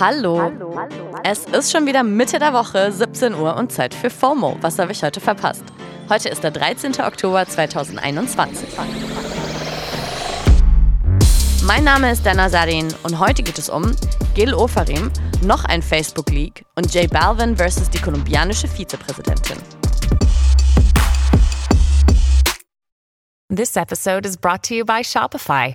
Hallo. Hallo. Es ist schon wieder Mitte der Woche, 17 Uhr und Zeit für FOMO. Was habe ich heute verpasst? Heute ist der 13. Oktober 2021. Mein Name ist Dana Sarin und heute geht es um Gil Ofarim, noch ein Facebook-Leak und J Balvin versus die kolumbianische Vizepräsidentin. This episode is brought to you by Shopify.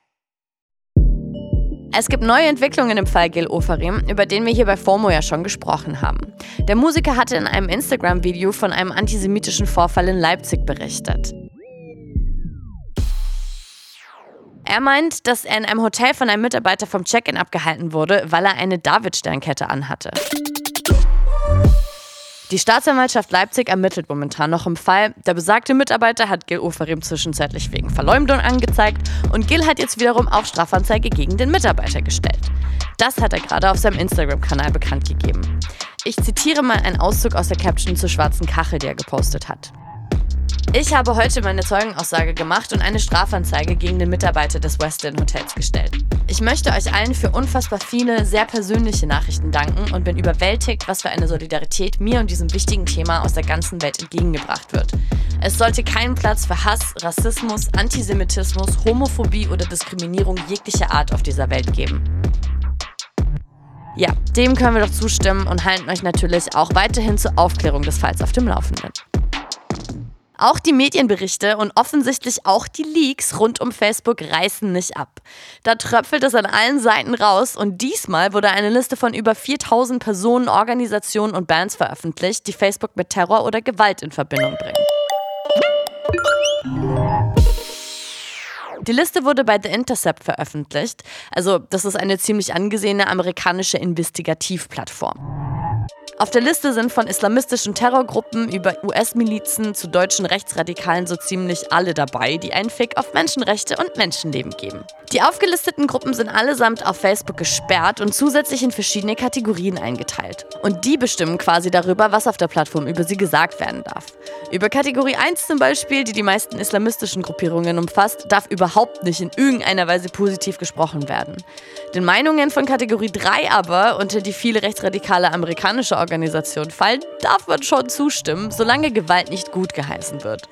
Es gibt neue Entwicklungen im Fall Gil Ofarim, über den wir hier bei FOMO ja schon gesprochen haben. Der Musiker hatte in einem Instagram-Video von einem antisemitischen Vorfall in Leipzig berichtet. Er meint, dass er in einem Hotel von einem Mitarbeiter vom Check-in abgehalten wurde, weil er eine David-Sternkette anhatte. Die Staatsanwaltschaft Leipzig ermittelt momentan noch im Fall. Der besagte Mitarbeiter hat Gil Oferim zwischenzeitlich wegen Verleumdung angezeigt und Gil hat jetzt wiederum auch Strafanzeige gegen den Mitarbeiter gestellt. Das hat er gerade auf seinem Instagram-Kanal bekannt gegeben. Ich zitiere mal einen Auszug aus der Caption zur schwarzen Kachel, die er gepostet hat. Ich habe heute meine Zeugenaussage gemacht und eine Strafanzeige gegen den Mitarbeiter des Westin Hotels gestellt. Ich möchte euch allen für unfassbar viele, sehr persönliche Nachrichten danken und bin überwältigt, was für eine Solidarität mir und diesem wichtigen Thema aus der ganzen Welt entgegengebracht wird. Es sollte keinen Platz für Hass, Rassismus, Antisemitismus, Homophobie oder Diskriminierung jeglicher Art auf dieser Welt geben. Ja, dem können wir doch zustimmen und halten euch natürlich auch weiterhin zur Aufklärung des Falls auf dem Laufenden. Auch die Medienberichte und offensichtlich auch die Leaks rund um Facebook reißen nicht ab. Da tröpfelt es an allen Seiten raus und diesmal wurde eine Liste von über 4000 Personen, Organisationen und Bands veröffentlicht, die Facebook mit Terror oder Gewalt in Verbindung bringen. Die Liste wurde bei The Intercept veröffentlicht. Also, das ist eine ziemlich angesehene amerikanische Investigativplattform. Auf der Liste sind von islamistischen Terrorgruppen über US-Milizen zu deutschen Rechtsradikalen so ziemlich alle dabei, die einen Fick auf Menschenrechte und Menschenleben geben. Die aufgelisteten Gruppen sind allesamt auf Facebook gesperrt und zusätzlich in verschiedene Kategorien eingeteilt. Und die bestimmen quasi darüber, was auf der Plattform über sie gesagt werden darf. Über Kategorie 1 zum Beispiel, die die meisten islamistischen Gruppierungen umfasst, darf überhaupt nicht in irgendeiner Weise positiv gesprochen werden. Den Meinungen von Kategorie 3 aber, unter die viele rechtsradikale amerikanische Organisationen Organisation fallen, darf man schon zustimmen, solange Gewalt nicht gut geheißen wird.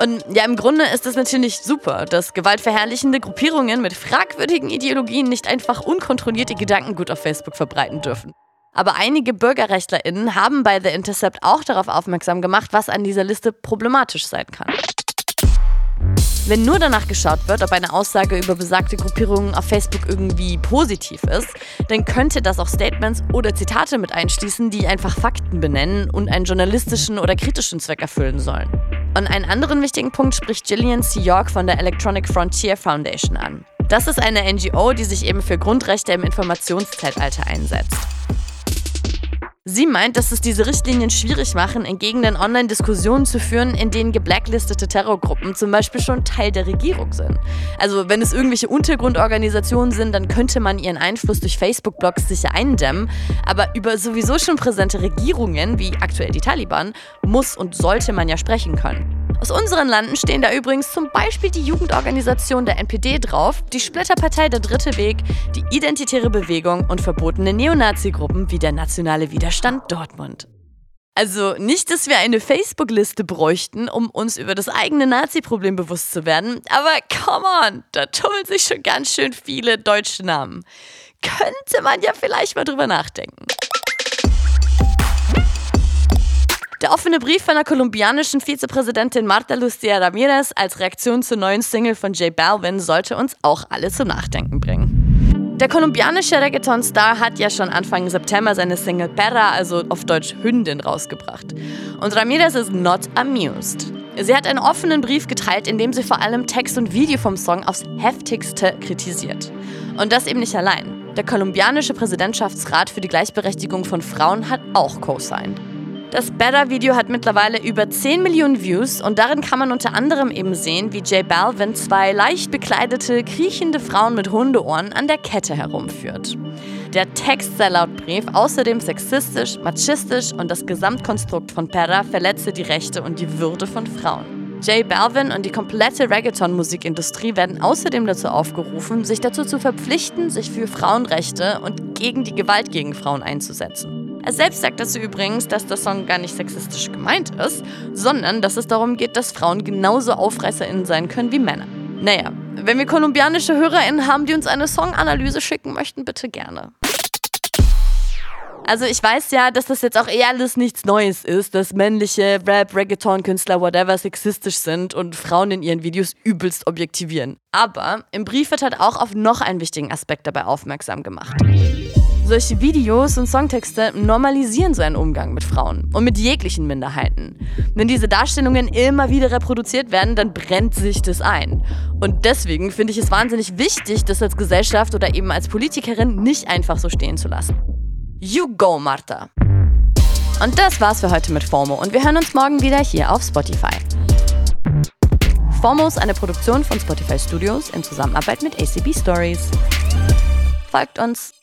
Und ja, im Grunde ist es natürlich super, dass gewaltverherrlichende Gruppierungen mit fragwürdigen Ideologien nicht einfach unkontrollierte Gedankengut auf Facebook verbreiten dürfen. Aber einige BürgerrechtlerInnen haben bei The Intercept auch darauf aufmerksam gemacht, was an dieser Liste problematisch sein kann. Wenn nur danach geschaut wird, ob eine Aussage über besagte Gruppierungen auf Facebook irgendwie positiv ist, dann könnte das auch Statements oder Zitate mit einschließen, die einfach Fakten benennen und einen journalistischen oder kritischen Zweck erfüllen sollen. Und einen anderen wichtigen Punkt spricht Gillian C. York von der Electronic Frontier Foundation an. Das ist eine NGO, die sich eben für Grundrechte im Informationszeitalter einsetzt. Sie meint, dass es diese Richtlinien schwierig machen, in Gegenden online Diskussionen zu führen, in denen geblacklistete Terrorgruppen zum Beispiel schon Teil der Regierung sind. Also wenn es irgendwelche Untergrundorganisationen sind, dann könnte man ihren Einfluss durch Facebook-Blogs sicher eindämmen. Aber über sowieso schon präsente Regierungen, wie aktuell die Taliban, muss und sollte man ja sprechen können. Aus unseren Landen stehen da übrigens zum Beispiel die Jugendorganisation der NPD drauf, die Splitterpartei Der Dritte Weg, die Identitäre Bewegung und verbotene Neonazi-Gruppen wie der Nationale Widerstand Dortmund. Also nicht, dass wir eine Facebook-Liste bräuchten, um uns über das eigene Nazi-Problem bewusst zu werden, aber come on, da tummeln sich schon ganz schön viele deutsche Namen. Könnte man ja vielleicht mal drüber nachdenken. Der offene Brief von der kolumbianischen Vizepräsidentin Marta Lucía Ramirez als Reaktion zur neuen Single von J Balvin sollte uns auch alle zum Nachdenken bringen. Der kolumbianische Reggaeton-Star hat ja schon Anfang September seine Single Perra, also auf Deutsch Hündin, rausgebracht. Und Ramirez ist not amused. Sie hat einen offenen Brief geteilt, in dem sie vor allem Text und Video vom Song aufs heftigste kritisiert. Und das eben nicht allein. Der kolumbianische Präsidentschaftsrat für die Gleichberechtigung von Frauen hat auch co-signed. Das Better-Video hat mittlerweile über 10 Millionen Views und darin kann man unter anderem eben sehen, wie J Balvin zwei leicht bekleidete, kriechende Frauen mit Hundeohren an der Kette herumführt. Der Text sei laut Brief außerdem sexistisch, machistisch und das Gesamtkonstrukt von Perra verletze die Rechte und die Würde von Frauen. J Balvin und die komplette Reggaeton-Musikindustrie werden außerdem dazu aufgerufen, sich dazu zu verpflichten, sich für Frauenrechte und gegen die Gewalt gegen Frauen einzusetzen. Er selbst sagt dazu übrigens, dass der Song gar nicht sexistisch gemeint ist, sondern dass es darum geht, dass Frauen genauso AufreißerInnen sein können wie Männer. Naja, wenn wir kolumbianische HörerInnen haben, die uns eine Songanalyse schicken möchten, bitte gerne. Also ich weiß ja, dass das jetzt auch eher alles nichts Neues ist, dass männliche Rap, Reggaeton-Künstler, whatever, sexistisch sind und Frauen in ihren Videos übelst objektivieren. Aber im Brief wird halt auch auf noch einen wichtigen Aspekt dabei aufmerksam gemacht. Solche Videos und Songtexte normalisieren so einen Umgang mit Frauen und mit jeglichen Minderheiten. Wenn diese Darstellungen immer wieder reproduziert werden, dann brennt sich das ein. Und deswegen finde ich es wahnsinnig wichtig, das als Gesellschaft oder eben als Politikerin nicht einfach so stehen zu lassen. You go, Martha! Und das war's für heute mit FOMO und wir hören uns morgen wieder hier auf Spotify. FOMO ist eine Produktion von Spotify Studios in Zusammenarbeit mit ACB Stories. Folgt uns!